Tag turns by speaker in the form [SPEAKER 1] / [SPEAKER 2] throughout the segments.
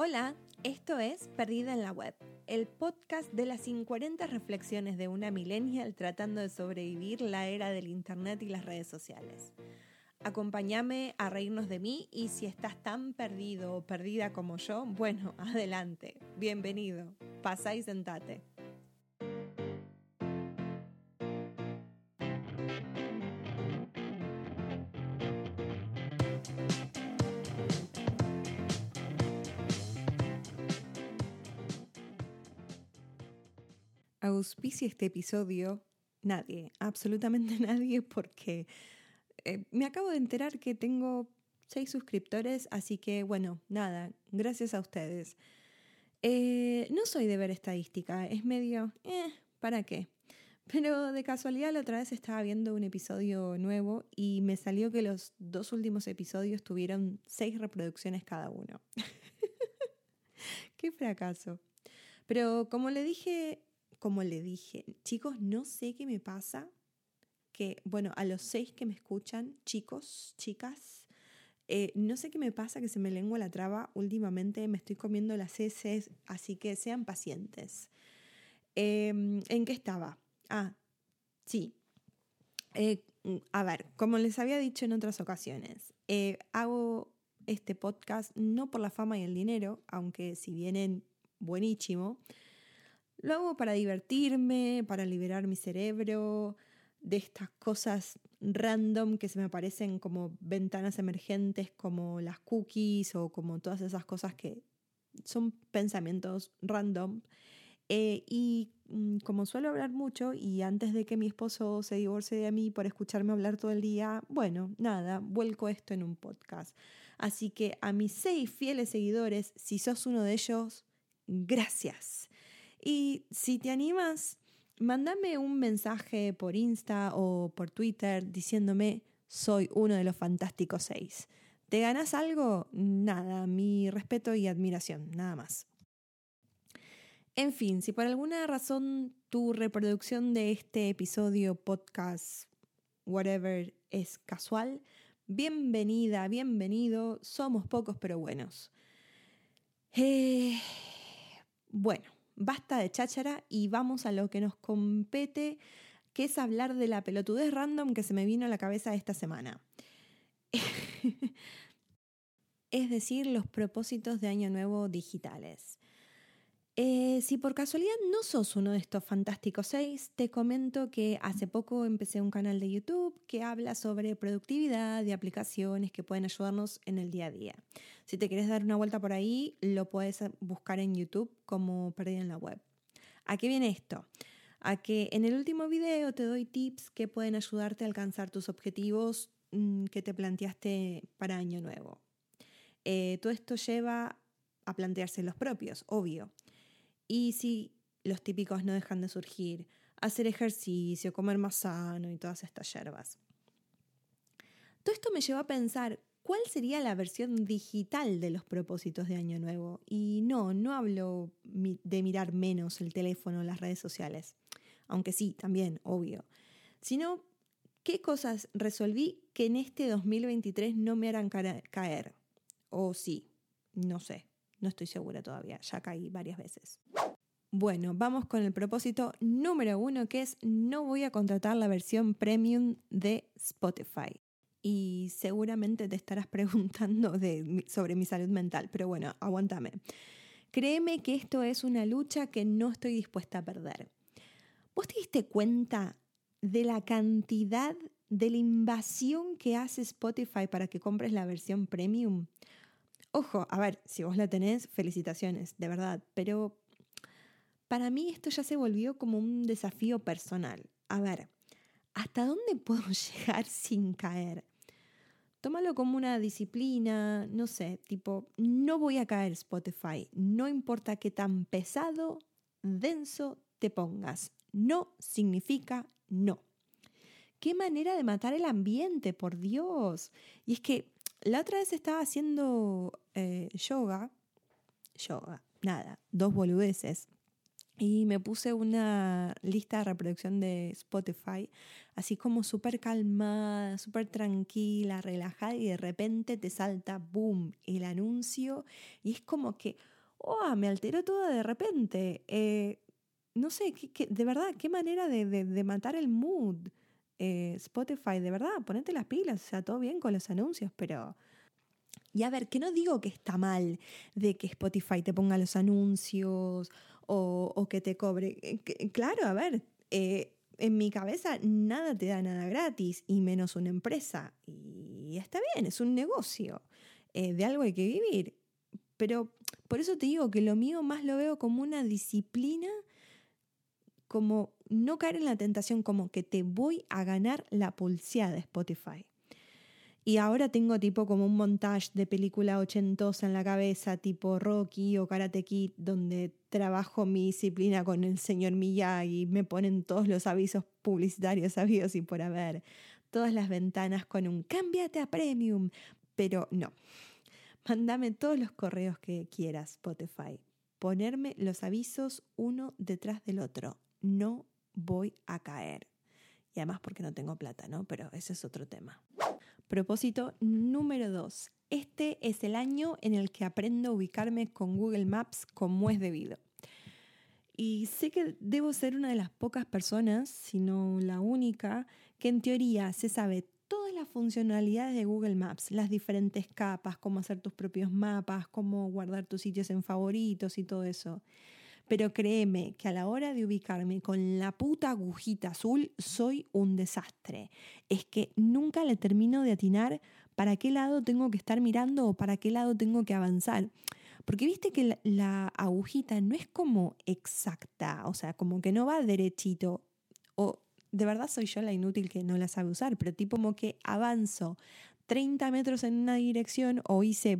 [SPEAKER 1] Hola, esto es Perdida en la Web, el podcast de las 50 reflexiones de una millennial tratando de sobrevivir la era del Internet y las redes sociales. Acompáñame a reírnos de mí y si estás tan perdido o perdida como yo, bueno, adelante, bienvenido, pasa y sentate. Auspicia este episodio nadie, absolutamente nadie, porque eh, me acabo de enterar que tengo seis suscriptores, así que bueno, nada, gracias a ustedes. Eh, no soy de ver estadística, es medio, eh, ¿para qué? Pero de casualidad la otra vez estaba viendo un episodio nuevo y me salió que los dos últimos episodios tuvieron seis reproducciones cada uno. qué fracaso. Pero como le dije como le dije, chicos, no sé qué me pasa, que, bueno, a los seis que me escuchan, chicos, chicas, eh, no sé qué me pasa que se me lengua la traba últimamente, me estoy comiendo las heces, así que sean pacientes. Em, ¿En qué estaba? Ah, sí. Eh, a ver, como les había dicho en otras ocasiones, eh, hago este podcast no por la fama y el dinero, aunque si vienen buenísimo, lo hago para divertirme, para liberar mi cerebro de estas cosas random que se me aparecen como ventanas emergentes, como las cookies o como todas esas cosas que son pensamientos random. Eh, y mm, como suelo hablar mucho y antes de que mi esposo se divorcie de mí por escucharme hablar todo el día, bueno, nada, vuelco esto en un podcast. Así que a mis seis fieles seguidores, si sos uno de ellos, gracias. Y si te animas, mándame un mensaje por Insta o por Twitter diciéndome soy uno de los fantásticos seis. ¿Te ganas algo? Nada, mi respeto y admiración, nada más. En fin, si por alguna razón tu reproducción de este episodio, podcast, whatever, es casual, bienvenida, bienvenido, somos pocos pero buenos. Eh, bueno, basta de cháchara y vamos a lo que nos compete, que es hablar de la pelotudez random que se me vino a la cabeza esta semana. es decir, los propósitos de Año Nuevo digitales. Eh, si por casualidad no sos uno de estos fantásticos seis, te comento que hace poco empecé un canal de YouTube que habla sobre productividad y aplicaciones que pueden ayudarnos en el día a día. Si te quieres dar una vuelta por ahí, lo puedes buscar en YouTube como Perdida en la Web. ¿A qué viene esto? A que en el último video te doy tips que pueden ayudarte a alcanzar tus objetivos mm, que te planteaste para Año Nuevo. Eh, todo esto lleva a plantearse los propios, obvio. Y si los típicos no dejan de surgir, hacer ejercicio, comer más sano y todas estas hierbas. Todo esto me llevó a pensar cuál sería la versión digital de los propósitos de Año Nuevo. Y no, no hablo de mirar menos el teléfono o las redes sociales, aunque sí, también, obvio, sino qué cosas resolví que en este 2023 no me harán caer. O sí, no sé. No estoy segura todavía, ya caí varias veces. Bueno, vamos con el propósito número uno, que es no voy a contratar la versión premium de Spotify. Y seguramente te estarás preguntando sobre mi salud mental, pero bueno, aguántame. Créeme que esto es una lucha que no estoy dispuesta a perder. ¿Vos te diste cuenta de la cantidad de la invasión que hace Spotify para que compres la versión premium? Ojo, a ver, si vos la tenés, felicitaciones, de verdad, pero para mí esto ya se volvió como un desafío personal. A ver, ¿hasta dónde puedo llegar sin caer? Tómalo como una disciplina, no sé, tipo, no voy a caer Spotify, no importa qué tan pesado, denso te pongas, no significa no. Qué manera de matar el ambiente, por Dios. Y es que la otra vez estaba haciendo eh, yoga, yoga, nada, dos boludeces. y me puse una lista de reproducción de Spotify, así como súper calmada, súper tranquila, relajada, y de repente te salta, boom, el anuncio, y es como que, oh, me alteró todo de repente. Eh, no sé, de verdad, qué manera de, matar el mood. Eh, Spotify, de verdad, ponete las pilas, o sea, todo bien con los anuncios, pero... Y a ver, que no digo que está mal de que Spotify te ponga los anuncios o, que te cobre. Eh, claro, a ver, eh, en mi cabeza nada te da nada gratis y menos una empresa. Y está bien, es un negocio. Eh, de algo hay que vivir. Pero por eso te digo que lo mío más lo veo como una disciplina, como no caer en la tentación, como que te voy a ganar la pulseada de Spotify. Y ahora tengo tipo como un montage de película ochentosa en la cabeza, tipo Rocky o Karate Kid, donde trabajo mi disciplina con el señor Miyagi, me ponen todos los avisos publicitarios habidos y por haber, todas las ventanas con un cámbiate a premium, pero no. Mándame todos los correos que quieras, Spotify. Ponerme los avisos uno detrás del otro. No voy a caer. Y además porque no tengo plata, ¿no? Pero ese es otro tema. Propósito número dos. Este es el año en el que aprendo a ubicarme con Google Maps como es debido. Y sé que debo ser una de las pocas personas, si no la única, que en teoría se sabe todas las funcionalidades de Google Maps, las diferentes capas, cómo hacer tus propios mapas, cómo guardar tus sitios en favoritos y todo eso. Pero créeme que a la hora de ubicarme con la puta agujita azul soy un desastre. Es que nunca le termino de atinar para qué lado tengo que estar mirando o para qué lado tengo que avanzar. Porque viste que la, agujita no es como exacta, o sea, como que no va derechito. O de verdad soy yo la inútil que no la sabe usar, pero tipo como que avanzo 30 metros en una dirección o hice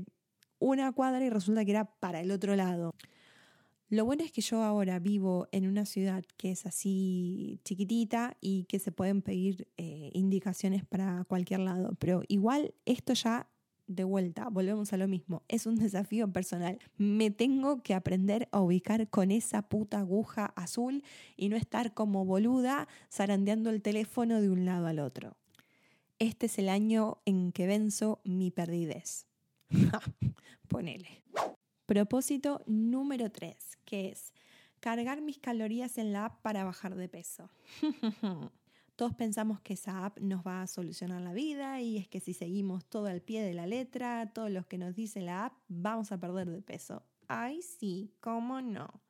[SPEAKER 1] una cuadra y resulta que era para el otro lado. Lo bueno es que yo ahora vivo en una ciudad que es así chiquitita y que se pueden pedir eh, indicaciones para cualquier lado, pero igual esto ya de vuelta, volvemos a lo mismo, es un desafío personal. Me tengo que aprender a ubicar con esa puta aguja azul y no estar como boluda zarandeando el teléfono de un lado al otro. Este es el año en que venzo mi perdidez. Ponele. Propósito número 3, que es cargar mis calorías en la app para bajar de peso. Todos pensamos que esa app nos va a solucionar la vida y es que si seguimos todo al pie de la letra, todos los que nos dice la app, vamos a perder de peso. Ay, sí, cómo no.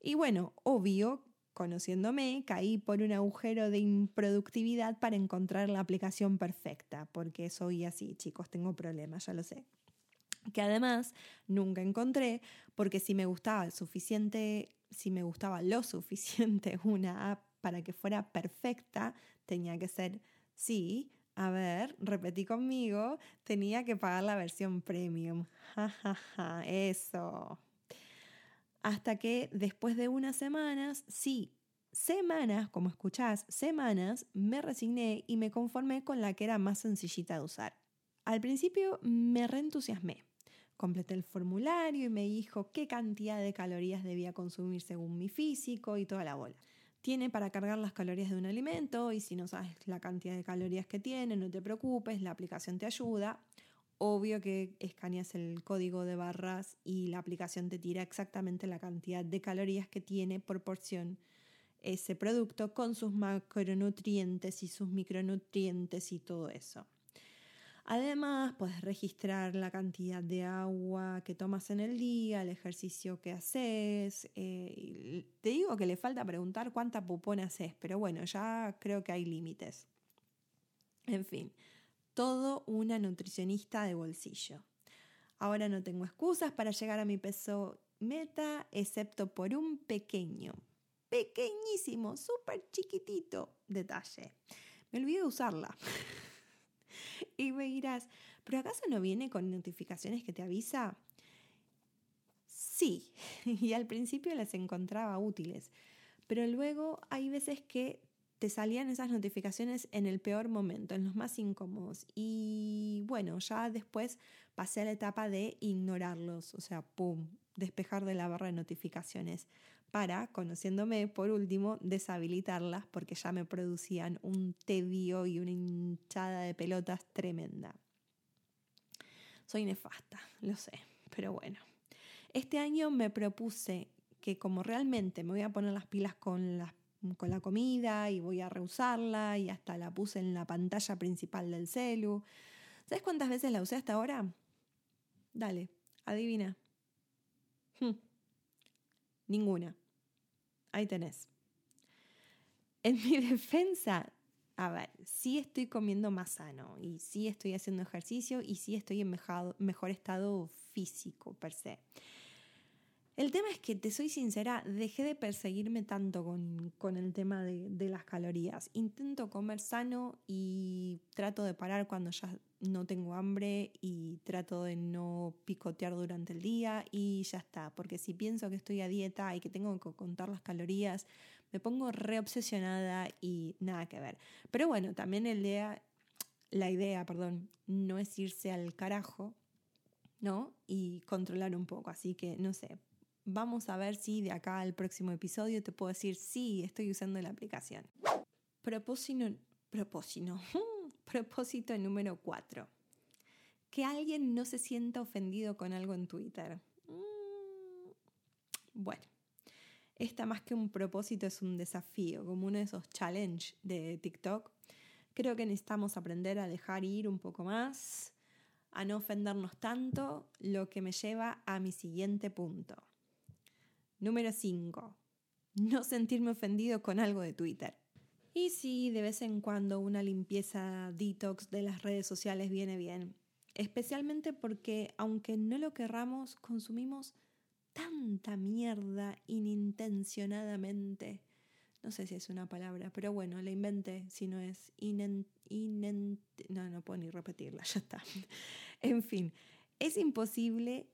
[SPEAKER 1] Y bueno, obvio, conociéndome, caí por un agujero de improductividad para encontrar la aplicación perfecta, porque soy así, chicos, tengo problemas, ya lo sé que además nunca encontré, porque si me gustaba suficiente, si me gustaba lo suficiente una app para que fuera perfecta, tenía que ser, sí, a ver, repetí conmigo, tenía que pagar la versión premium. Ja, eso. Hasta que después de unas semanas, sí, semanas, como escuchás, semanas, me resigné y me conformé con la que era más sencillita de usar. Al principio me reentusiasmé completé el formulario y me dijo qué cantidad de calorías debía consumir según mi físico y toda la bola. Tiene para cargar las calorías de un alimento y si no sabes la cantidad de calorías que tiene, no te preocupes, la aplicación te ayuda. Obvio que escaneas el código de barras y la aplicación te tira exactamente la cantidad de calorías que tiene por porción ese producto con sus macronutrientes y sus micronutrientes y todo eso. Además, puedes registrar la cantidad de agua que tomas en el día, el ejercicio que haces. Eh, te digo que le falta preguntar cuánta pupona haces, pero bueno, ya creo que hay límites. En fin, todo una nutricionista de bolsillo. Ahora no tengo excusas para llegar a mi peso meta, excepto por un pequeño, pequeñísimo, súper chiquitito detalle. Me olvidé de usarla. y me dirás, ¿pero acaso no viene con notificaciones que te avisa? Sí, y al principio las encontraba útiles, pero luego hay veces que te salían esas notificaciones en el peor momento, en los más incómodos. Y bueno, ya después pasé a la etapa de ignorarlos, o sea, pum, despejar de la barra de notificaciones para, conociéndome, por último, deshabilitarlas porque ya me producían un tedio y una hinchada de pelotas tremenda. Soy nefasta, lo sé, pero bueno. Este año me propuse que como realmente me voy a poner las pilas con la comida y voy a reusarla y hasta la puse en la pantalla principal del celu. ¿Sabes cuántas veces la usé hasta ahora? Dale, adivina. Hmm. Ninguna. Ahí tenés. En mi defensa, a ver, sí estoy comiendo más sano y sí estoy haciendo ejercicio y sí estoy en mejor estado físico per se. El tema es que, te soy sincera, dejé de perseguirme tanto con, el tema de, de, las calorías. Intento comer sano y trato de parar cuando ya no tengo hambre y trato de no picotear durante el día y ya está. Porque si pienso que estoy a dieta y que tengo que contar las calorías, me pongo reobsesionada y nada que ver. Pero bueno, también el día, la idea, perdón, no es irse al carajo, ¿no? Y controlar un poco. Así que, no sé, Vamos a ver si de acá al próximo episodio te puedo decir, sí, estoy usando la aplicación. Propósito, propósito, propósito número 4. Que alguien no se sienta ofendido con algo en Twitter. Mm, bueno, esta más que un propósito es un desafío, como uno de esos challenges de TikTok. Creo que necesitamos aprender a dejar ir un poco más, a no ofendernos tanto, lo que me lleva a mi siguiente punto. Número 5. No sentirme ofendido con algo de Twitter. Y sí, de vez en cuando una limpieza detox de las redes sociales viene bien. Especialmente porque, aunque no lo querramos, consumimos tanta mierda inintencionadamente. No sé si es una palabra, pero bueno, la inventé, si no es inen, no, no puedo ni repetirla, ya está. En fin, es imposible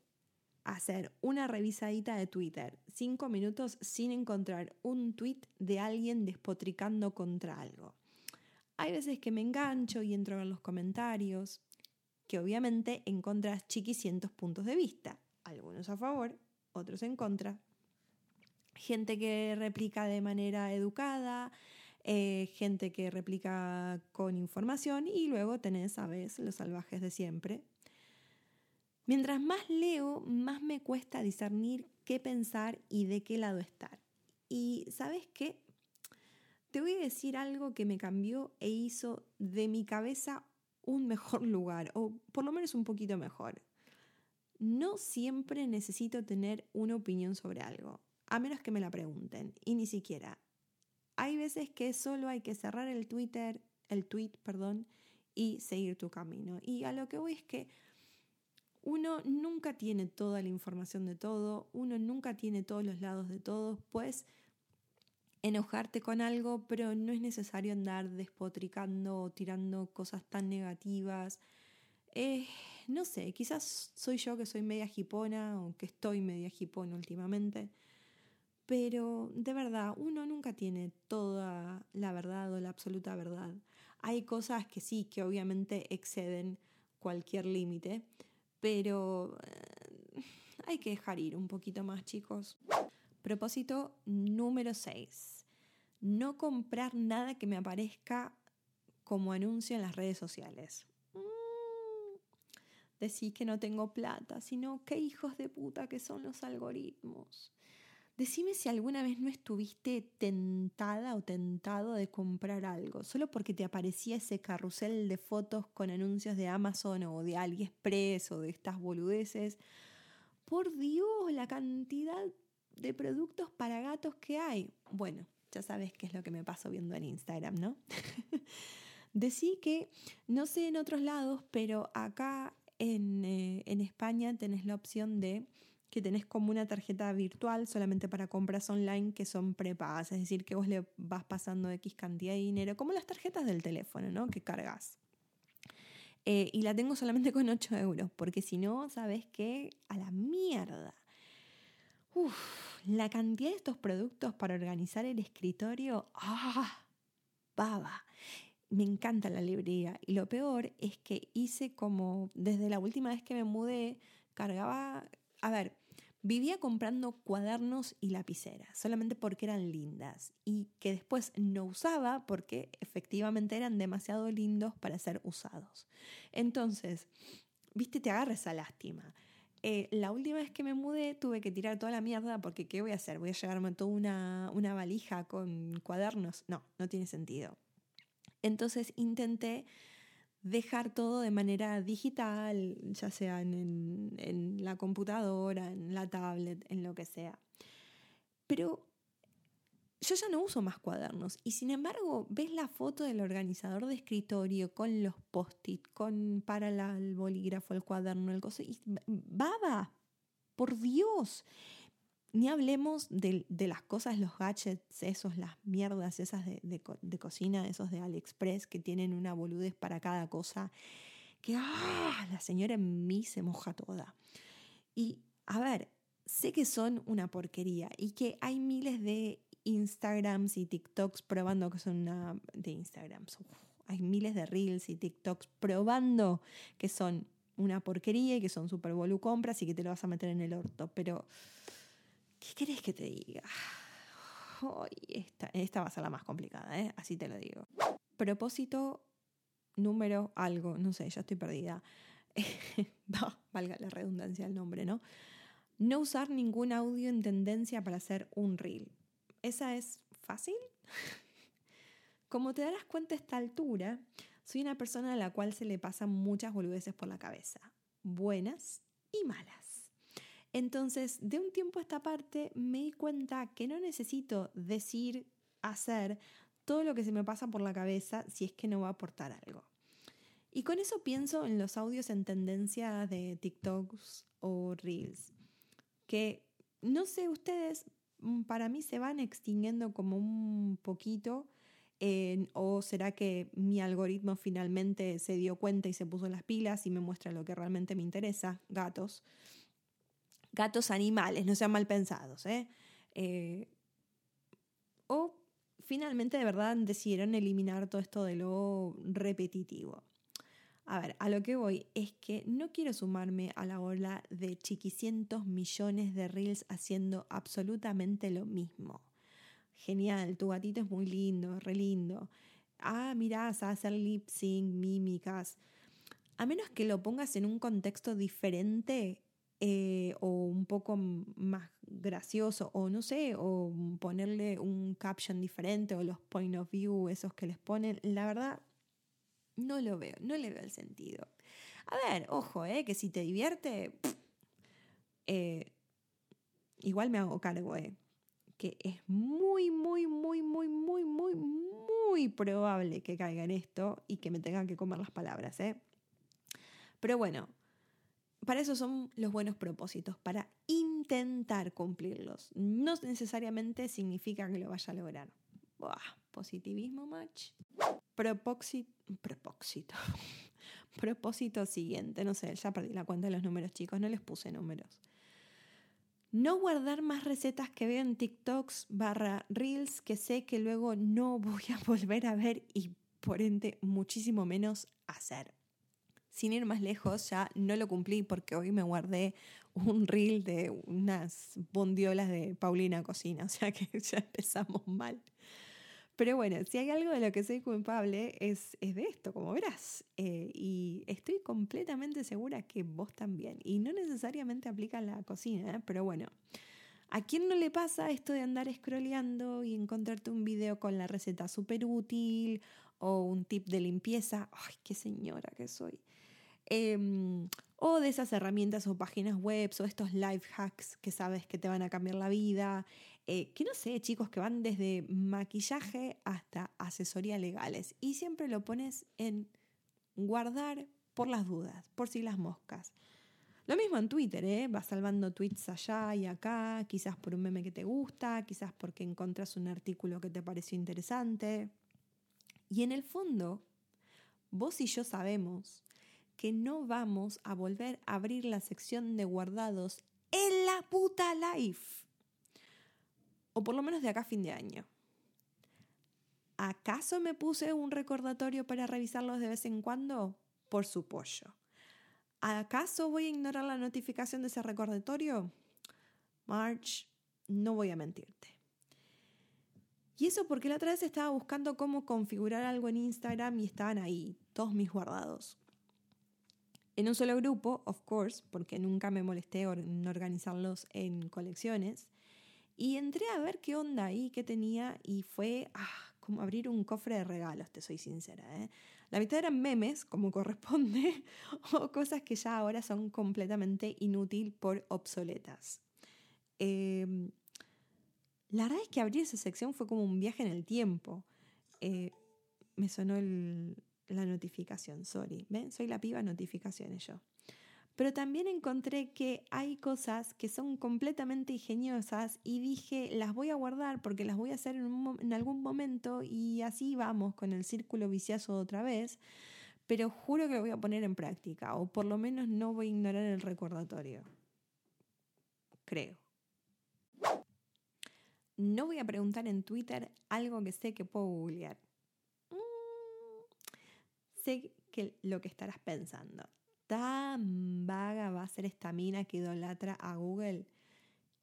[SPEAKER 1] hacer una revisadita de Twitter, cinco minutos sin encontrar un tweet de alguien despotricando contra algo. Hay veces que me engancho y entro en los comentarios, que obviamente encontras chiquicientos puntos de vista, algunos a favor, otros en contra. Gente que replica de manera educada, eh, gente que replica con información y luego tenés, a veces, los salvajes de siempre, Mientras más leo, más me cuesta discernir qué pensar y de qué lado estar. Y sabes qué? Te voy a decir algo que me cambió e hizo de mi cabeza un mejor lugar, o por lo menos un poquito mejor. No siempre necesito tener una opinión sobre algo, a menos que me la pregunten, y ni siquiera. Hay veces que solo hay que cerrar el Twitter, el tweet, perdón, y seguir tu camino. Y a lo que voy es que uno nunca tiene toda la información de todo, uno nunca tiene todos los lados de todo, puedes enojarte con algo, pero no es necesario andar despotricando o tirando cosas tan negativas. Eh, no sé, quizás soy yo que soy media jipona o que estoy media jipona últimamente, pero de verdad, uno nunca tiene toda la verdad o la absoluta verdad. Hay cosas que sí, que obviamente exceden cualquier límite, pero eh, hay que dejar ir un poquito más, chicos. Propósito número 6. No comprar nada que me aparezca como anuncio en las redes sociales. Mm, decir que no tengo plata, sino qué hijos de puta que son los algoritmos. Decime si alguna vez no estuviste tentada o tentado de comprar algo, solo porque te aparecía ese carrusel de fotos con anuncios de Amazon o de AliExpress o de estas boludeces. Por Dios, la cantidad de productos para gatos que hay. Bueno, ya sabes qué es lo que me paso viendo en Instagram, ¿no? Decí que, no sé en otros lados, pero acá en, eh, en España tenés la opción de que tenés como una tarjeta virtual solamente para compras online que son prepagas, es decir, que vos le vas pasando X cantidad de dinero, como las tarjetas del teléfono, ¿no? Que cargas. Eh, y la tengo solamente con 8 euros, porque si no, ¿sabes qué? A la mierda. Uf, la cantidad de estos productos para organizar el escritorio, ¡ah! baba. Me encanta la librería. Y lo peor es que hice como, desde la última vez que me mudé, cargaba, a ver, vivía comprando cuadernos y lapiceras, solamente porque eran lindas y que después no usaba porque efectivamente eran demasiado lindos para ser usados. Entonces, viste, te agarra esa lástima. Eh, la última vez que me mudé tuve que tirar toda la mierda porque ¿qué voy a hacer? ¿Voy a llevarme toda una, una valija con cuadernos? No, no tiene sentido. Entonces intenté dejar todo de manera digital, ya sea en, en, la computadora, en la tablet, en lo que sea. Pero yo ya no uso más cuadernos y sin embargo ves la foto del organizador de escritorio con los post-it, con para el bolígrafo, el cuaderno, el coso, y baba, por Dios. Ni hablemos de, las cosas, los gadgets, esos, las mierdas esas de, de, cocina, esos de AliExpress que tienen una boludez para cada cosa, que ¡ah! la señora en mí se moja toda. Y a ver, sé que son una porquería y que hay miles de Instagrams y TikToks probando que son una... de Instagrams. hay miles de Reels y TikToks probando que son una porquería y que son super compras y que te lo vas a meter en el orto. Pero, ¿qué querés que te diga? esta, esta va a ser la más complicada, ¿eh? así te lo digo. Propósito número algo, no sé, ya estoy perdida. valga la redundancia del nombre, ¿no? No usar ningún audio en tendencia para hacer un reel. ¿Esa es fácil? Como te darás cuenta a esta altura, soy una persona a la cual se le pasan muchas boludeces por la cabeza, buenas y malas. Entonces, de un tiempo a esta parte, me di cuenta que no necesito decir, hacer todo lo que se me pasa por la cabeza si es que no va a aportar algo. Y con eso pienso en los audios en tendencia de TikToks o Reels, que no sé ustedes, Mm, para mí se van extinguiendo como un poquito. ¿O será que mi algoritmo finalmente se dio cuenta y se puso las pilas y me muestra lo que realmente me interesa? Gatos. Gatos animales, no sean mal pensados. ¿eh? eh o finalmente de verdad decidieron eliminar todo esto de lo repetitivo. A ver, a lo que voy es que no quiero sumarme a la ola de chiquicientos millones de reels haciendo absolutamente lo mismo. Genial, tu gatito es muy lindo, re lindo. Ah, mirá, a hacer lip sync, mímicas. A menos que lo pongas en un contexto diferente eh, o un poco más gracioso, o no sé, o ponerle un caption diferente o los point of view, esos que les ponen, la verdad no lo veo, no le veo el sentido. A ver, ojo, eh, que si te divierte, eh, igual me hago cargo, eh, que es muy, muy, muy, muy, muy, muy, muy probable que caiga en esto y que me tengan que comer las palabras. Eh. Pero bueno, para eso son los buenos propósitos, para intentar cumplirlos. No necesariamente significa que lo vaya a lograr. positivismo, match. Propósito, propósito, propósito siguiente, no sé, ya perdí la cuenta de los números chicos, no les puse números. No guardar más recetas que veo en TikToks barra Reels que sé que luego no voy a volver a ver y por ende muchísimo menos hacer. Sin ir más lejos, ya no lo cumplí porque hoy me guardé un reel de unas bondiolas de Paulina Cocina, o sea que ya empezamos mal. Pero bueno, si hay algo de lo que soy culpable es, es de esto, como verás. Eh, y estoy completamente segura que vos también. Y no necesariamente aplica a la cocina, ¿eh? pero bueno. ¿A quién no le pasa esto de andar scrolleando y encontrarte un video con la receta súper útil o un tip de limpieza? ¡Ay, qué señora que soy! Em, o de esas herramientas o páginas web o estos life hacks que sabes que te van a cambiar la vida. Eh, que no sé, chicos, que van desde maquillaje hasta asesoría legales. Y siempre lo pones en guardar por las dudas, por si las moscas. Lo mismo en Twitter, ¿eh? Vas salvando tweets allá y acá, quizás por un meme que te gusta, quizás porque encontras un artículo que te pareció interesante. Y en el fondo, vos y yo sabemos que no vamos a volver a abrir la sección de guardados en la puta life o por lo menos de acá a fin de año. ¿Acaso me puse un recordatorio para revisarlos de vez en cuando? Por supuesto. ¿Acaso voy a ignorar la notificación de ese recordatorio? March, no voy a mentirte. Y eso porque la otra vez estaba buscando cómo configurar algo en Instagram y estaban ahí, todos mis guardados. En un solo grupo, of course, porque nunca me molesté en organizarlos en colecciones. Y entré a ver qué onda ahí, qué tenía, y fue ah, como abrir un cofre de regalos, te soy sincera. ¿eh? La mitad eran memes, como corresponde, o cosas que ya ahora son completamente inútil por obsoletas. Eh, la verdad es que abrir esa sección fue como un viaje en el tiempo. Eh, me sonó la notificación, sorry. ¿Ven? Soy la piba notificaciones yo. Pero también encontré que hay cosas que son completamente ingeniosas y dije, las voy a guardar porque las voy a hacer en, en algún momento y así vamos con el círculo vicioso otra vez. Pero juro que lo voy a poner en práctica o por lo menos no voy a ignorar el recordatorio. Creo. No voy a preguntar en Twitter algo que sé que puedo googlear. Sé que lo que estarás pensando. ¿Tan vaga va a ser esta mina que idolatra a Google?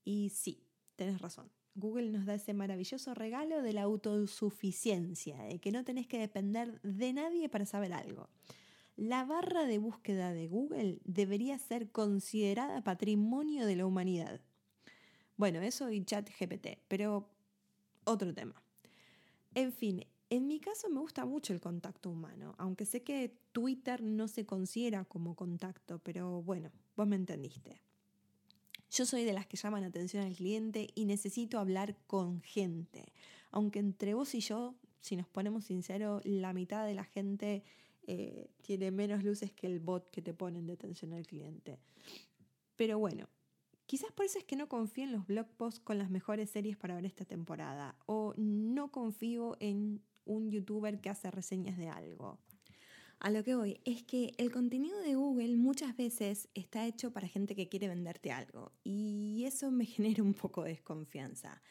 [SPEAKER 1] Y sí, tenés razón. Google nos da ese maravilloso regalo de la autosuficiencia, de que no tenés que depender de nadie para saber algo. La barra de búsqueda de Google debería ser considerada patrimonio de la humanidad. Bueno, eso y chat GPT, pero otro tema. En fin, en mi caso me gusta mucho el contacto humano, aunque sé que Twitter no se considera como contacto, pero bueno, vos me entendiste. Yo soy de las que llaman atención al cliente y necesito hablar con gente. Aunque entre vos y yo, si nos ponemos sinceros, la mitad de la gente eh, tiene menos luces que el bot que te ponen de atención al cliente. Pero bueno, Quizás por eso es que no confío en los blog posts con las mejores series para ver esta temporada o no confío en un youtuber que hace reseñas de algo. A lo que voy es que el contenido de Google muchas veces está hecho para gente que quiere venderte algo y eso me genera un poco de desconfianza.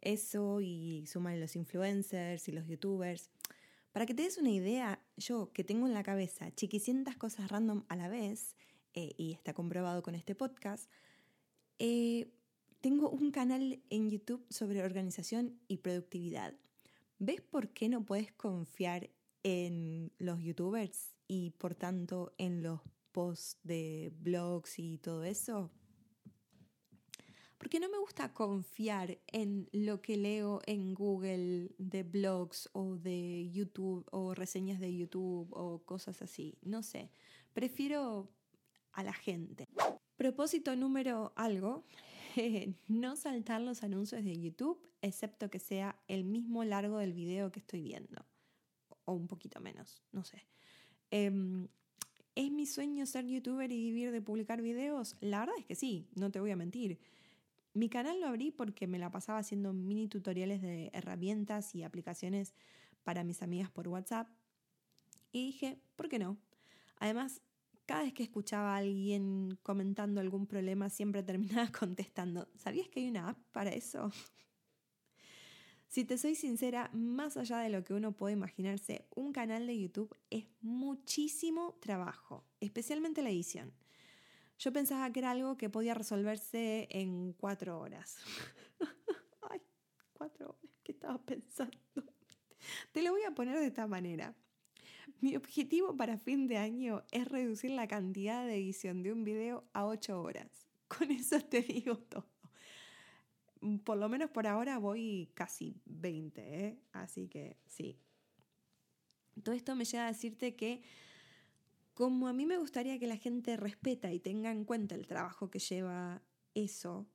[SPEAKER 1] Eso y suman los influencers y los youtubers. Para que te des una idea, yo que tengo en la cabeza chiquicientas cosas random a la vez, eh, y está comprobado con este podcast, eh, tengo un canal en YouTube sobre organización y productividad. ¿Ves por qué no puedes confiar en los youtubers y por tanto en los posts de blogs y todo eso? Porque no me gusta confiar en lo que leo en Google de blogs o de YouTube o reseñas de YouTube o cosas así. No sé. Prefiero a la gente. Propósito número algo, no saltar los anuncios de YouTube, excepto que sea el mismo largo del video que estoy viendo, o un poquito menos, no sé. Em, ¿Es mi sueño ser youtuber y vivir de publicar videos? La verdad es que sí, no te voy a mentir. Mi canal lo abrí porque me la pasaba haciendo mini tutoriales de herramientas y aplicaciones para mis amigas por WhatsApp. Y dije, ¿por qué no? Además, cada vez que escuchaba a alguien comentando algún problema, siempre terminaba contestando, ¿sabías que hay una app para eso? si te soy sincera, más allá de lo que uno puede imaginarse, un canal de YouTube es muchísimo trabajo, especialmente la edición. Yo pensaba que era algo que podía resolverse en cuatro horas. Ay, cuatro horas, ¿qué estaba pensando? Te lo voy a poner de esta manera. Mi objetivo para fin de año es reducir la cantidad de edición de un video a 8 horas. Con eso te digo todo. Por lo menos por ahora voy casi 20, ¿eh? así que sí. Todo esto me lleva a decirte que como a mí me gustaría que la gente respeta y tenga en cuenta el trabajo que lleva eso,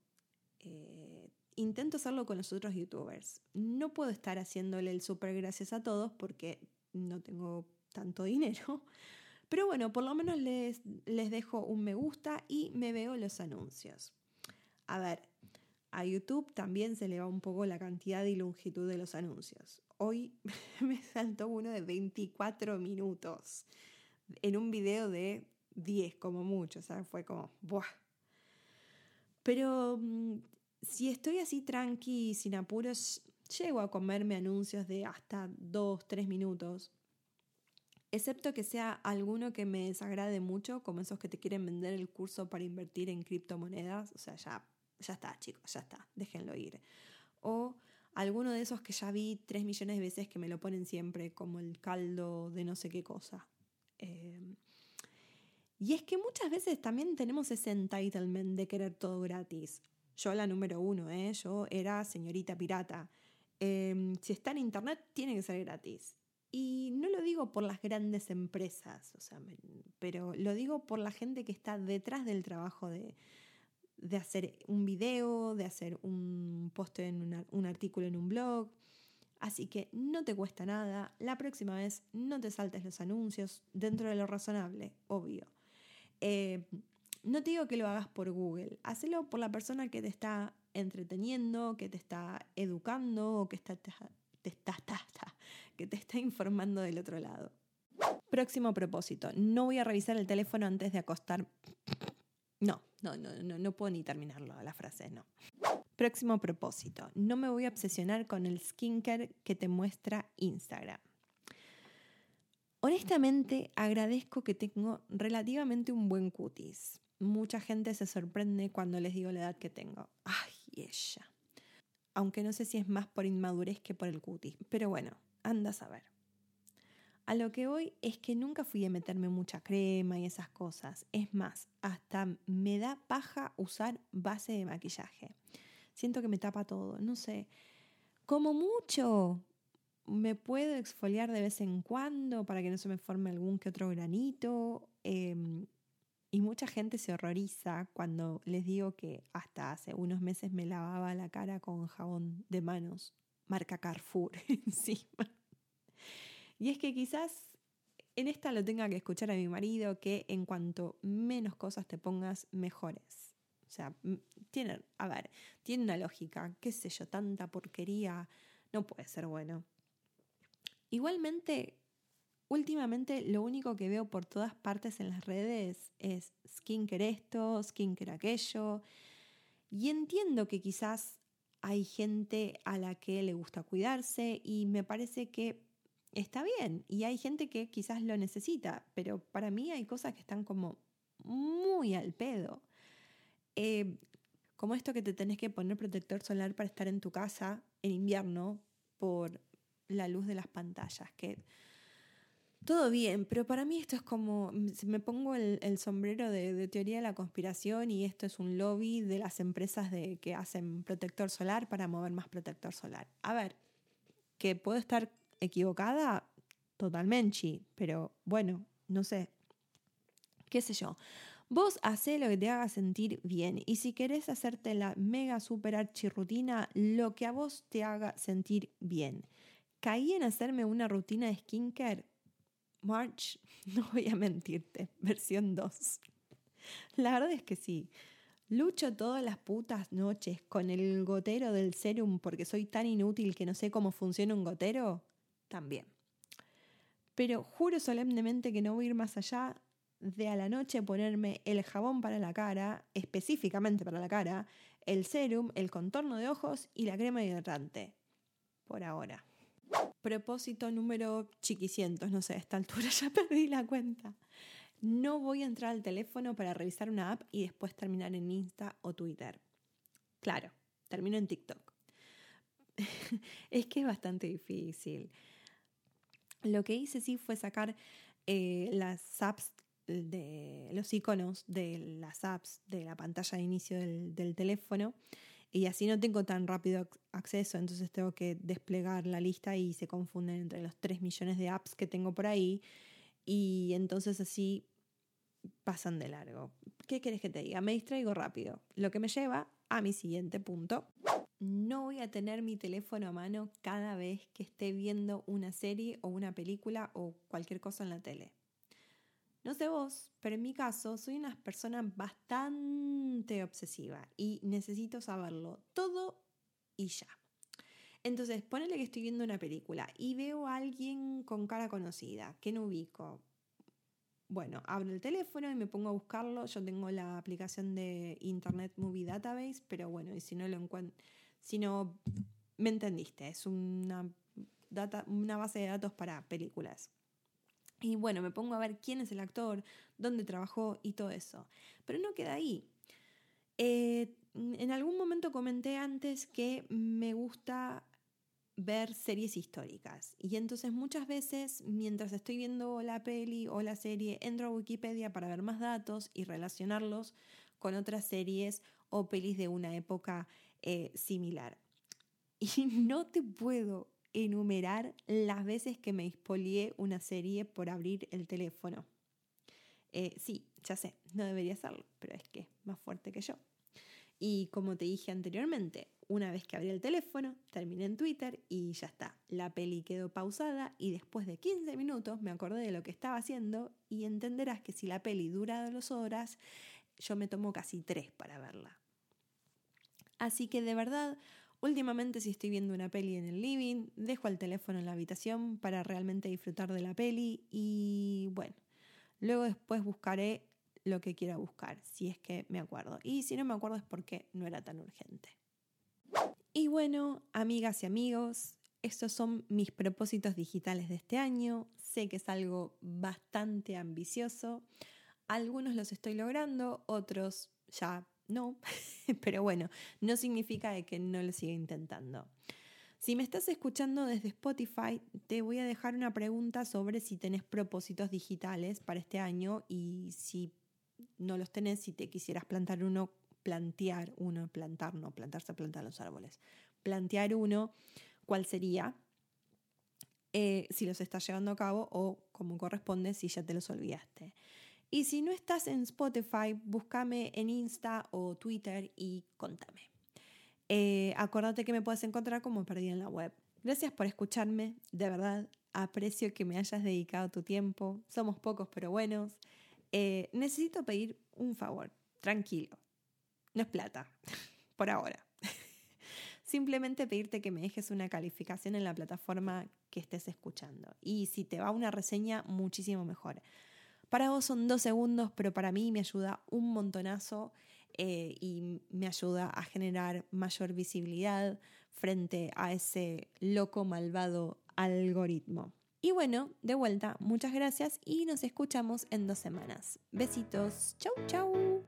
[SPEAKER 1] eh, intento hacerlo con los otros youtubers. No puedo estar haciéndole el super gracias a todos porque no tengo tanto dinero. Pero bueno, por lo menos les, les dejo un me gusta y me veo los anuncios. A ver, a YouTube también se le va un poco la cantidad y longitud de los anuncios. Hoy me saltó uno de 24 minutos en un video de 10 como mucho, o sea, fue como, ¡buah! Pero mm, si estoy así tranqui, sin apuros, llego a comerme anuncios de hasta dos, tres minutos. Excepto que sea alguno que me desagrade mucho, como esos que te quieren vender el curso para invertir en criptomonedas. O sea, ya, ya está, chicos, ya está, déjenlo ir. O alguno de esos que ya vi tres millones de veces que me lo ponen siempre, como el caldo de no sé qué cosa. Eh, y es que muchas veces también tenemos ese entitlement de querer todo gratis. Yo la número uno, ¿eh? yo era señorita pirata. Em, si está en internet, tiene que ser gratis. Y no lo digo por las grandes empresas, o sea, pero lo digo por la gente que está detrás del trabajo de, de hacer un video, de hacer un post en un artículo en un blog. Así que no te cuesta nada. La próxima vez no te saltes los anuncios dentro de lo razonable, obvio. Eh, no te digo que lo hagas por Google, hacelo por la persona que te está entreteniendo, que te está educando o que, está, te, está, que te está informando del otro lado. Próximo propósito, no voy a revisar el teléfono antes de acostar. No, no, no, no, no puedo ni terminarlo, la frase, no. Próximo propósito, no me voy a obsesionar con el skincare que te muestra Instagram. Honestamente, agradezco que tengo relativamente un buen cutis. Mucha gente se sorprende cuando les digo la edad que tengo. Ay, ella. Aunque no sé si es más por inmadurez que por el cutis. Pero bueno, anda a saber. A lo que voy es que nunca fui a meterme mucha crema y esas cosas. Es más, hasta me da paja usar base de maquillaje. Siento que me tapa todo, no sé. Como mucho, me puedo exfoliar de vez en cuando para que no se me forme algún que otro granito. Em, y mucha gente se horroriza cuando les digo que hasta hace unos meses me lavaba la cara con jabón de manos, marca Carrefour encima. Y es que quizás en esta lo tenga que escuchar a mi marido que en cuanto menos cosas te pongas, mejores. O sea, tiene, a ver, tiene una lógica, qué sé yo, tanta porquería no puede ser bueno. Igualmente, últimamente lo único que veo por todas partes en las redes es skincare esto, skincare aquello. Y entiendo que quizás hay gente a la que le gusta cuidarse y me parece que está bien. Y hay gente que quizás lo necesita, pero para mí hay cosas que están como muy al pedo. Eh, como esto que te tenés que poner protector solar para estar en tu casa en invierno por la luz de las pantallas, que todo bien, pero para mí esto es como, me pongo el, sombrero de, teoría de la conspiración y esto es un lobby de las empresas de, que hacen protector solar para mover más protector solar. A ver, que puedo estar equivocada totalmente, pero bueno, no sé, qué sé yo. Vos hacé lo que te haga sentir bien y si querés hacerte la mega super archirrutina, lo que a vos te haga sentir bien caí en hacerme una rutina de skincare. March, no voy a mentirte, versión 2. La verdad es que sí. Lucho todas las putas noches con el gotero del serum porque soy tan inútil que no sé cómo funciona un gotero. También. Pero juro solemnemente que no voy a ir más allá de a la noche ponerme el jabón para la cara, específicamente para la cara, el serum, el contorno de ojos y la crema hidratante. Por ahora. Propósito número chiquicientos, no sé, a esta altura ya perdí la cuenta. No voy a entrar al teléfono para revisar una app y después terminar en Insta o Twitter. Claro, termino en TikTok. es que es bastante difícil. Lo que hice sí fue sacar eh, las apps de los iconos de las apps de la pantalla de inicio del, del teléfono y así no tengo tan rápido acceso, entonces tengo que desplegar la lista y se confunden entre los 3 millones de apps que tengo por ahí y entonces así pasan de largo. ¿Qué quieres que te diga? Me distraigo rápido, lo que me lleva a mi siguiente punto. No voy a tener mi teléfono a mano cada vez que esté viendo una serie o una película o cualquier cosa en la tele. No sé vos, pero en mi caso soy una persona bastante obsesiva y necesito saberlo todo y ya. Entonces, ponele que estoy viendo una película y veo a alguien con cara conocida, que no ubico. Bueno, abro el teléfono y me pongo a buscarlo. Yo tengo la aplicación de Internet Movie Database, pero bueno, y si no lo encuentro, si no me entendiste, es una, data, una base de datos para películas. Y bueno, me pongo a ver quién es el actor, dónde trabajó y todo eso. Pero no queda ahí. Eh, en algún momento comenté antes que me gusta ver series históricas. Y entonces muchas veces, mientras estoy viendo la peli o la serie, entro a Wikipedia para ver más datos y relacionarlos con otras series o pelis de una época eh, similar. Y no te puedo enumerar las veces que me expolié una serie por abrir el teléfono. Eh, sí, ya sé, no debería hacerlo, pero es que es más fuerte que yo. Y como te dije anteriormente, una vez que abrí el teléfono, terminé en Twitter y ya está. La peli quedó pausada y después de 15 minutos me acordé de lo que estaba haciendo y entenderás que si la peli dura dos horas, yo me tomo casi tres para verla. Así que de verdad, últimamente si estoy viendo una peli en el living, dejo el teléfono en la habitación para realmente disfrutar de la peli y bueno, luego después buscaré lo que quiera buscar, si es que me acuerdo. Y si no me acuerdo es porque no era tan urgente. Y bueno, amigas y amigos, estos son mis propósitos digitales de este año. Sé que es algo bastante ambicioso. Algunos los estoy logrando, otros ya no, pero bueno, no significa que no lo siga intentando. Si me estás escuchando desde Spotify, te voy a dejar una pregunta sobre si tenés propósitos digitales para este año y si no los tenés, si te quisieras plantar uno, plantear uno, plantar, no, plantarse, plantar los árboles, plantear uno, ¿cuál sería? Eh, si los estás llevando a cabo o como corresponde si ya te los olvidaste. Y si no estás en Spotify, búscame en Insta o Twitter y contame. Eh, acordate que me puedes encontrar como perdida en la web. Gracias por escucharme, de verdad, aprecio que me hayas dedicado tu tiempo. Somos pocos pero buenos. Eh, necesito pedir un favor, tranquilo. No es plata, por ahora. Simplemente pedirte que me dejes una calificación en la plataforma que estés escuchando. Y si te va una reseña, muchísimo mejor. Para vos son dos segundos, pero para mí me ayuda un montonazo eh, y me ayuda a generar mayor visibilidad frente a ese loco malvado algoritmo. Y bueno, de vuelta, muchas gracias y nos escuchamos en dos semanas. Besitos, chau chau.